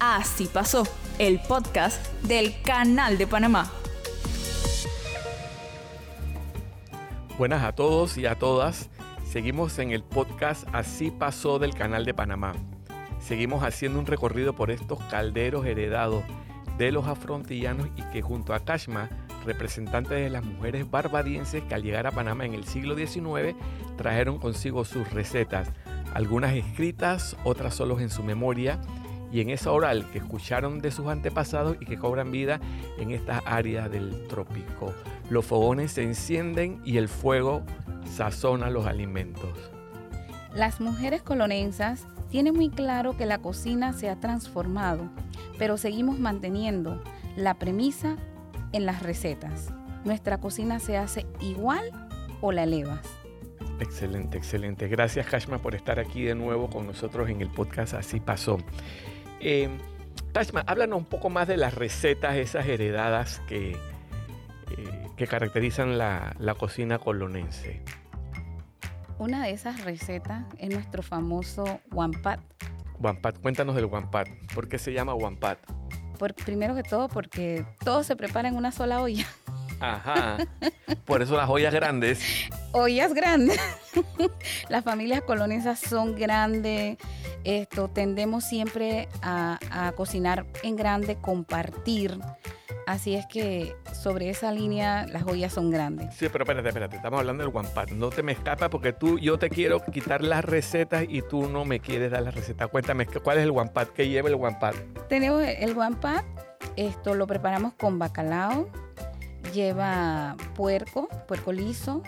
Así pasó, el podcast del Canal de Panamá. Buenas a todos y a todas. Seguimos en el podcast Así pasó del Canal de Panamá. Seguimos haciendo un recorrido por estos calderos heredados de los afrontillanos y que junto a Kashma, representantes de las mujeres barbadienses que al llegar a Panamá en el siglo XIX trajeron consigo sus recetas, algunas escritas, otras solo en su memoria y en esa oral que escucharon de sus antepasados y que cobran vida en estas áreas del trópico. Los fogones se encienden y el fuego sazona los alimentos. Las mujeres colonensas tienen muy claro que la cocina se ha transformado, pero seguimos manteniendo la premisa en las recetas. Nuestra cocina se hace igual o la elevas. Excelente, excelente. Gracias Kashma por estar aquí de nuevo con nosotros en el podcast Así pasó. Eh, Kashma, háblanos un poco más de las recetas, esas heredadas que, eh, que caracterizan la, la cocina colonense. Una de esas recetas es nuestro famoso wampat. Wampat, cuéntanos del wampat. ¿Por qué se llama wampat? Por, primero que todo porque todo se prepara en una sola olla. Ajá. Por eso las ollas grandes. Ollas grandes. Las familias colonenses son grandes. Esto tendemos siempre a, a cocinar en grande, compartir. Así es que sobre esa línea las ollas son grandes. Sí, pero espérate, espérate. Estamos hablando del wampat. No te me escapas porque tú, yo te quiero quitar las recetas y tú no me quieres dar las recetas. Cuéntame, ¿cuál es el wampat? ¿Qué lleva el wampat? Tenemos el wampat. Esto lo preparamos con bacalao. Lleva puerco, puerco liso.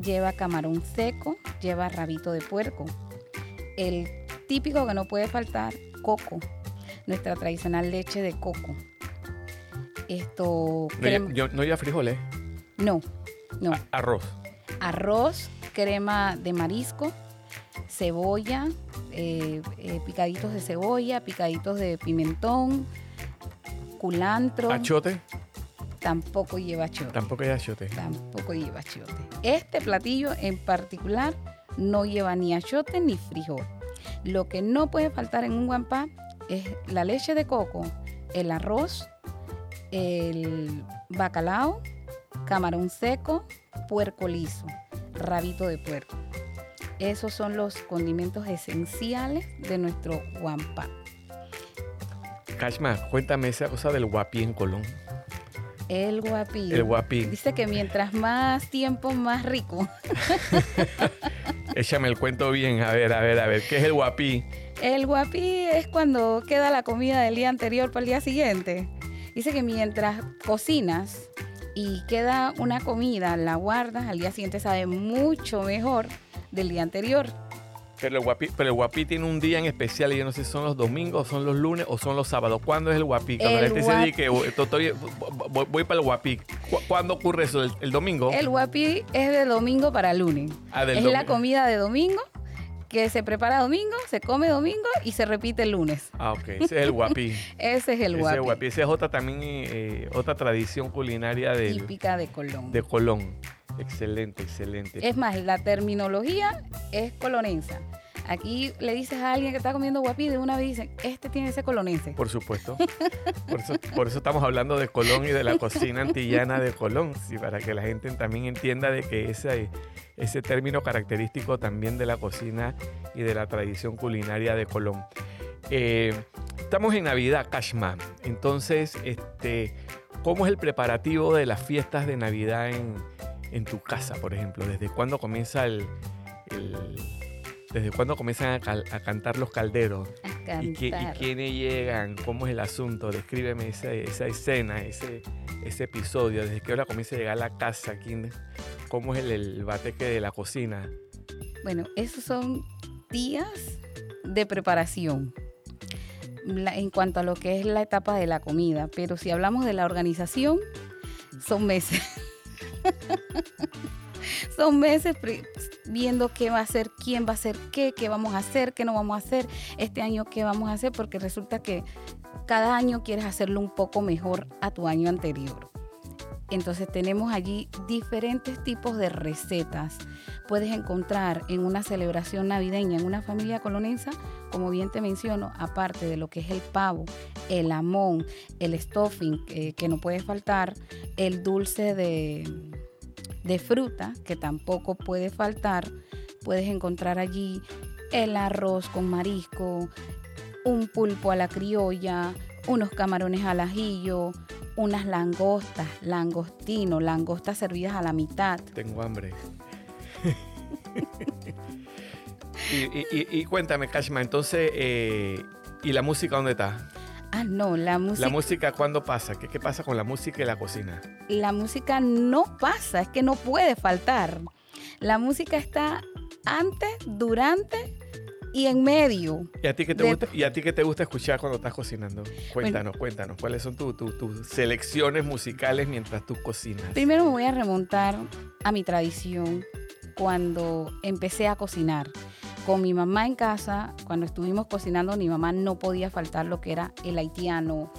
Lleva camarón seco. Lleva rabito de puerco. El típico que no puede faltar, coco. Nuestra tradicional leche de coco. Esto. No, lleva- yo- no lleva frijoles. No, no. A- arroz. Arroz, crema de marisco, cebolla, eh, eh, picaditos de cebolla, picaditos de pimentón, culantro. Achote. Tampoco lleva achote. Tampoco hay achote. Tampoco lleva achote. Este platillo en particular no lleva ni achote ni frijol. Lo que no puede faltar en un guampá es la leche de coco, el arroz, el bacalao, camarón seco, puerco liso, rabito de puerco. Esos son los condimentos esenciales de nuestro guampá. Kashma, cuéntame esa cosa del guapi en Colón. El guapí. El guapi. Dice que mientras más tiempo, más rico. Échame el cuento bien. A ver, a ver, a ver. ¿Qué es el guapi? El guapí es cuando queda la comida del día anterior para el día siguiente. Dice que mientras cocinas y queda una comida, la guardas, al día siguiente sabe mucho mejor del día anterior. Pero el, guapi, pero el guapi tiene un día en especial y yo no sé si son los domingos, son los lunes o son los sábados. ¿Cuándo es el guapi? Cuando la gente se guapi- dice que voy, voy- voy para el guapi. ¿Cu- ¿Cuándo ocurre eso? ¿El, el domingo? El guapí es de domingo para lunes. Ah, del es la comida de domingo que se prepara domingo, se come domingo y se repite el lunes. Ah, ok. Ese es el guapi. Ese es el Ese es el guapí. guapi. Esa es otra también, eh, otra tradición culinaria del, Típica de Colón. de Colón. Excelente, excelente. Es más, la terminología es colonensa. Aquí le dices a alguien que está comiendo guapí, de una vez dicen, este tiene ese colonense. Por supuesto. Por eso, por eso estamos hablando de Colón y de la cocina antillana de Colón, sí, para que la gente también entienda de que ese, ese término característico también de la cocina y de la tradición culinaria de Colón. Eh, estamos en Navidad, Kashma. Entonces, este, ¿cómo es el preparativo de las fiestas de Navidad en, en tu casa, por ejemplo? ¿Desde cuándo comienza el... el- ¿Desde cuándo comienzan a, cal- a cantar los calderos? A ¿Y, qué- y cantar. quiénes llegan? ¿Cómo es el asunto? Descríbeme esa, esa escena, ese, ese episodio. ¿Desde qué hora comienza a llegar a la casa? ¿Quién, ¿Cómo es el, el bateque de la cocina? Bueno, esos son días de preparación la- en cuanto a lo que es la etapa de la comida, pero si hablamos de la organización, son meses. son meses viendo qué va a hacer, quién va a hacer qué, qué vamos a hacer, qué no vamos a hacer, este año qué vamos a hacer, porque resulta que cada año quieres hacerlo un poco mejor a tu año anterior. Entonces tenemos allí diferentes tipos de recetas. Puedes encontrar en una celebración navideña, en una familia colonesa, como bien te menciono, aparte de lo que es el pavo, el amón, el stuffing, eh, que no puede faltar, el dulce de, de fruta, que tampoco puede faltar, puedes encontrar allí el arroz con marisco, un pulpo a la criolla, unos camarones al ajillo, unas langostas, langostino, langostas servidas a la mitad. Tengo hambre. y, cuéntame, Kashma, entonces, eh, ¿y la música dónde está? Ah, no, la música. ¿La música cuándo pasa? ¿Qué, ¿Qué pasa con la música y la cocina? La música no pasa, es que no puede faltar. La música está antes, durante y en medio. ¿Y a ti qué te, gusta, ¿y a ti qué te gusta escuchar cuando estás cocinando? Cuéntanos, cuéntanos, ¿cuáles son tus selecciones musicales mientras tú cocinas? Primero me voy a remontar a mi tradición cuando empecé a cocinar. Con mi mamá en casa, cuando estuvimos cocinando, mi mamá no podía faltar lo que era el haitiano,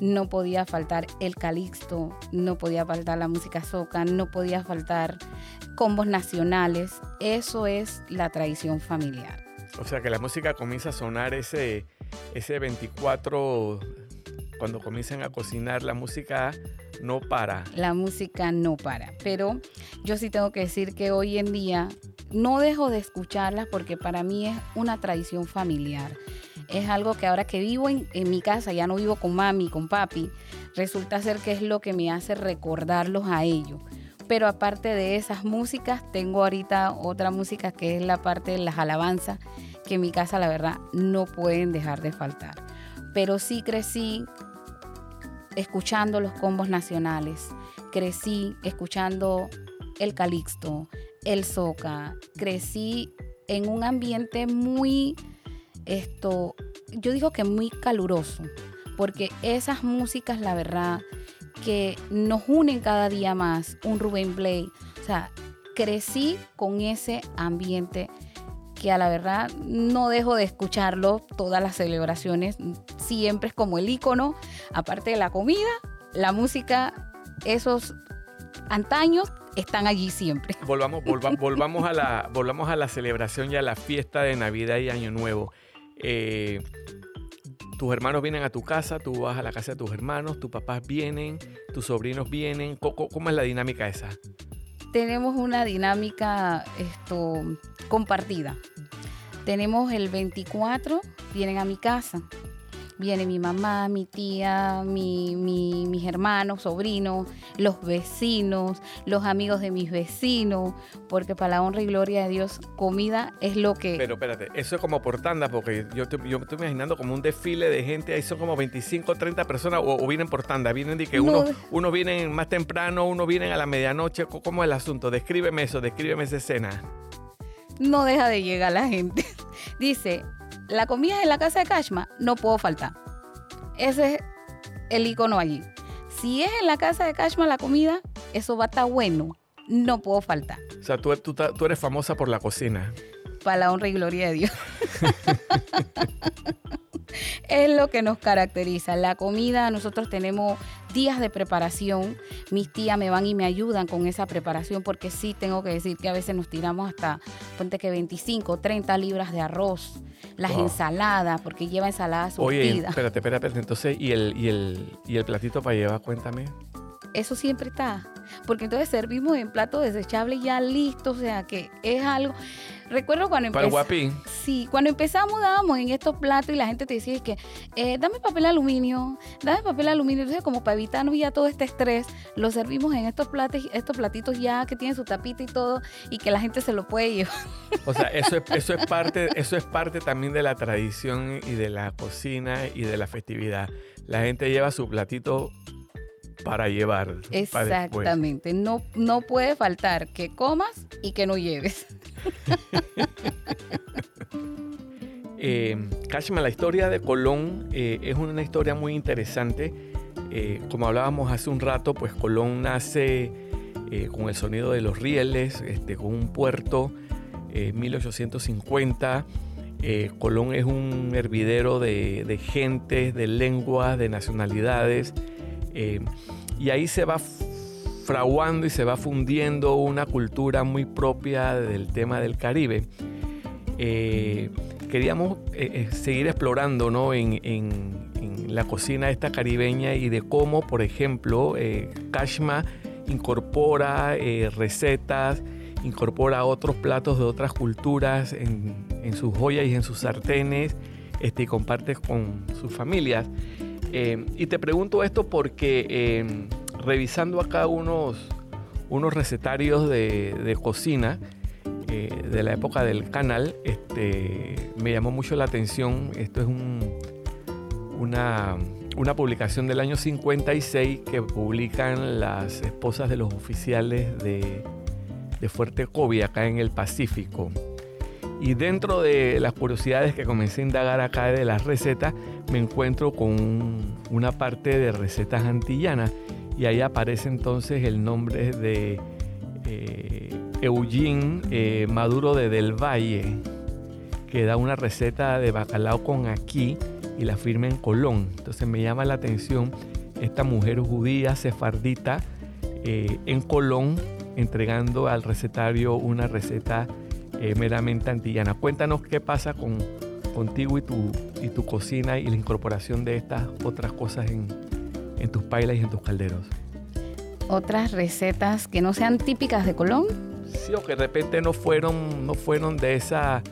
no podía faltar el calixto, no podía faltar la música soca, no podía faltar combos nacionales. Eso es la tradición familiar. O sea que la música comienza a sonar ese, ese 24, cuando comienzan a cocinar, la música no para. La música no para. Pero yo sí tengo que decir que hoy en día no dejo de escucharla porque para mí es una tradición familiar. Es algo que ahora que vivo en, mi casa, ya no vivo con mami, con papi, resulta ser que es lo que me hace recordarlos a ellos. Pero aparte de esas músicas, tengo ahorita otra música que es la parte de las alabanzas que en mi casa la verdad no pueden dejar de faltar. Pero sí crecí escuchando los combos nacionales, crecí escuchando el calixto, el soca, crecí en un ambiente muy, esto, yo digo que muy caluroso, porque esas músicas, la verdad, que nos unen cada día más, un Rubén Blake, o sea, crecí con ese ambiente que a la verdad no dejo de escucharlo todas las celebraciones, siempre es como el icono, aparte de la comida, la música, esos antaños están allí siempre. Volvamos, volvamos, a, la, volvamos a la celebración y a la fiesta de Navidad y Año Nuevo. Eh, tus hermanos vienen a tu casa, tú vas a la casa de tus hermanos, tus papás vienen, tus sobrinos vienen. cómo es la dinámica esa? tenemos una dinámica esto, compartida. Tenemos el 24, vienen a mi casa. Viene mi mamá, mi tía, mi, mis hermanos, sobrinos, los vecinos, los amigos de mis vecinos, porque para la honra y gloria de Dios, comida es lo que... Pero espérate, eso es como por tanda, porque yo, yo me estoy imaginando como un desfile de gente, ahí son como 25, 30 personas, o, vienen por tanda, vienen de que uno, uno vienen más temprano, uno vienen a la medianoche, ¿cómo es el asunto? Descríbeme eso, descríbeme esa escena. No deja de llegar la gente. Dice, la comida en la casa de Kashma, no puedo faltar. Ese es el icono allí. Si es en la casa de Kashma la comida, eso va a estar bueno. No puedo faltar. O sea, tú, tú eres famosa por la cocina. Para la honra y gloria de Dios. es lo que nos caracteriza. La comida, nosotros tenemos días de preparación. Mis tías me van y me ayudan con esa preparación porque sí tengo que decir que a veces nos tiramos hasta, ponte que 25, 30 libras de arroz. Las ensaladas, porque lleva ensalada surtida. Oye, espérate, espérate, entonces, ¿y el, y el, y el platito para llevar? Cuéntame. Eso siempre está. Porque entonces servimos en plato desechable ya listo, o sea que es algo... Recuerdo cuando empezamos. Para Sí, cuando empezamos dábamos en estos platos y la gente te decía que eh, dame papel aluminio, dame papel aluminio. Entonces, como para evitarnos ya todo este estrés, lo servimos en estos platos, estos platitos ya que tienen su tapita y todo, y que la gente se lo puede llevar. O sea, eso es, eso es parte, eso es parte también de la tradición y de la cocina y de la festividad. La gente lleva su platito para llevar. Exactamente. no, no puede faltar que comas y que no lleves. eh, la historia de Colón eh, es una historia muy interesante. Eh, como hablábamos hace un rato, pues Colón nace eh, con el sonido de los rieles, este, con un puerto, 1850. Colón es un hervidero de, de gentes, de lenguas, de nacionalidades. Y ahí se va fraguando y se va fundiendo una cultura muy propia del tema del Caribe. Eh, queríamos eh, eh, seguir explorando ¿no? en, la cocina esta caribeña y de cómo, por ejemplo, Kashma incorpora recetas, incorpora otros platos de otras culturas en, sus joyas y en sus sartenes este, y comparte con sus familias. Y te pregunto esto porque revisando acá unos, unos recetarios de, cocina eh, de la época del canal, este, me llamó mucho la atención. Esto es una, una publicación del año 56 que publican las esposas de los oficiales de, de Fuerte Cobia, acá en el Pacífico. Y dentro de las curiosidades que comencé a indagar acá de las recetas, me encuentro con una parte de recetas antillanas y ahí aparece entonces el nombre de eh, Eugene eh, Maduro de Del Valle, que da una receta de bacalao con aquí y la firma en Colón. Entonces me llama la atención esta mujer judía sefardita eh, en Colón entregando al recetario una receta meramente antillana. Cuéntanos qué pasa con, contigo y tu, y tu cocina y la incorporación de estas otras cosas en, en tus pailas y en tus calderos. Otras recetas que no sean típicas de Colón. Sí, o que de repente no fueron, no fueron de esa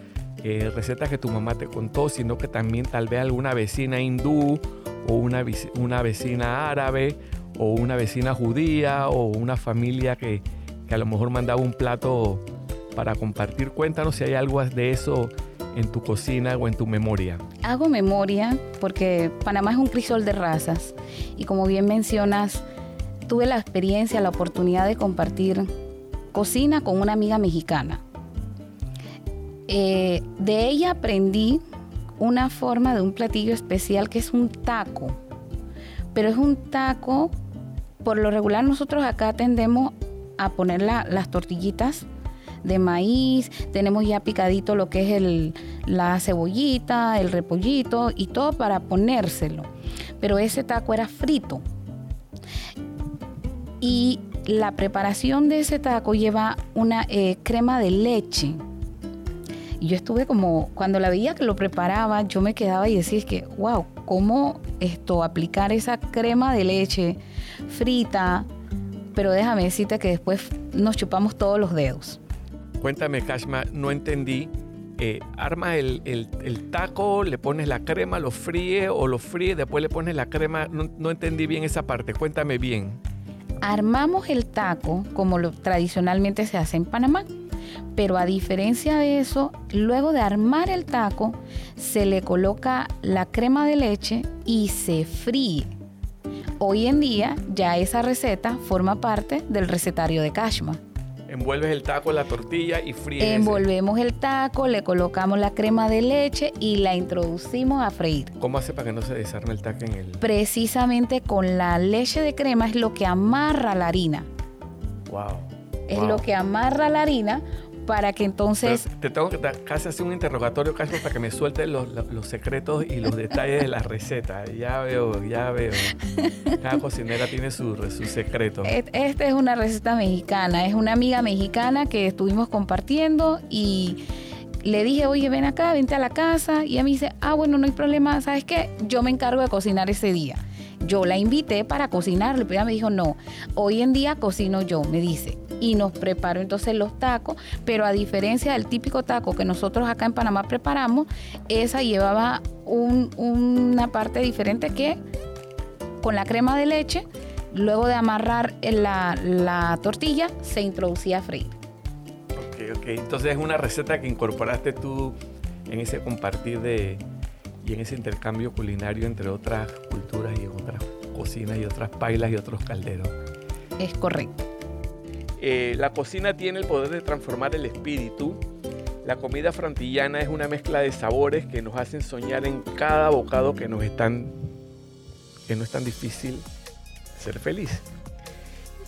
eh, receta que tu mamá te contó, sino que también tal vez alguna vecina hindú o una, una vecina árabe o una vecina judía o una familia que, que a lo mejor mandaba un plato para compartir. Cuéntanos si hay algo de eso en tu cocina o en tu memoria? Hago memoria porque Panamá es un crisol de razas y como bien mencionas, tuve la experiencia, la oportunidad de compartir cocina con una amiga mexicana. Eh, de ella aprendí una forma de un platillo especial que es un taco, pero es un taco, por lo regular nosotros acá tendemos a poner las tortillitas de maíz, tenemos ya picadito lo que es el, la cebollita, el repollito y todo para ponérselo. Pero ese taco era frito. Y la preparación de ese taco lleva una eh, crema de leche. Y yo estuve como, cuando la veía que lo preparaba, yo me quedaba y decía, es que, wow, ¿cómo esto, aplicar esa crema de leche frita? Pero déjame decirte que después nos chupamos todos los dedos. Cuéntame, Kashma, no entendí. Eh, arma el, taco, le pones la crema, lo fríe o lo fríe, después le pones la crema. No, entendí bien esa parte. Cuéntame bien. Armamos el taco como lo tradicionalmente se hace en Panamá. Pero a diferencia de eso, luego de armar el taco, se le coloca la crema de leche y se fríe. Hoy en día ya esa receta forma parte del recetario de Kashma. Envuelves el taco en la tortilla y fríes. Envolvemos el taco, le colocamos la crema de leche y la introducimos a freír. ¿Cómo hace para que no se desarme el taco en el...? Precisamente con la leche de crema es lo que amarra la harina. Wow. Es lo que amarra la harina para que entonces... te tengo que casi hacer un interrogatorio casi para que me sueltes los, secretos y los detalles de la receta. Ya veo, ya veo. Cada cocinera tiene su, su secreto. Esta es una receta mexicana, es una amiga mexicana que estuvimos compartiendo y le dije, oye, ven acá, vente a la casa. Y ella me dice, ah, bueno, no hay problema, ¿sabes qué? Yo me encargo de cocinar ese día. Yo la invité para cocinarle, pero ella me dijo, no, hoy en día cocino yo, me dice y nos preparó entonces los tacos, pero a diferencia del típico taco que nosotros acá en Panamá preparamos, esa llevaba una parte diferente que con la crema de leche, luego de amarrar la, tortilla, se introducía a freír. Ok, ok, entonces es una receta que incorporaste tú en ese compartir de y en ese intercambio culinario entre otras culturas y otras cocinas y otras pailas y otros calderos. Es correcto. Eh, la cocina tiene el poder de transformar el espíritu. La comida frantillana es una mezcla de sabores que nos hacen soñar en cada bocado que que no es tan difícil ser feliz.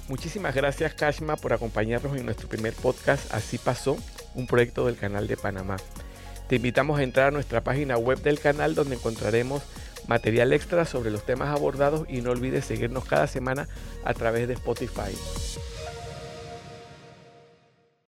Muchísimas gracias Kashma por acompañarnos en nuestro primer podcast Así pasó, un proyecto del canal de Panamá. Te invitamos a entrar a nuestra página web del canal donde encontraremos material extra sobre los temas abordados y no olvides seguirnos cada semana a través de Spotify.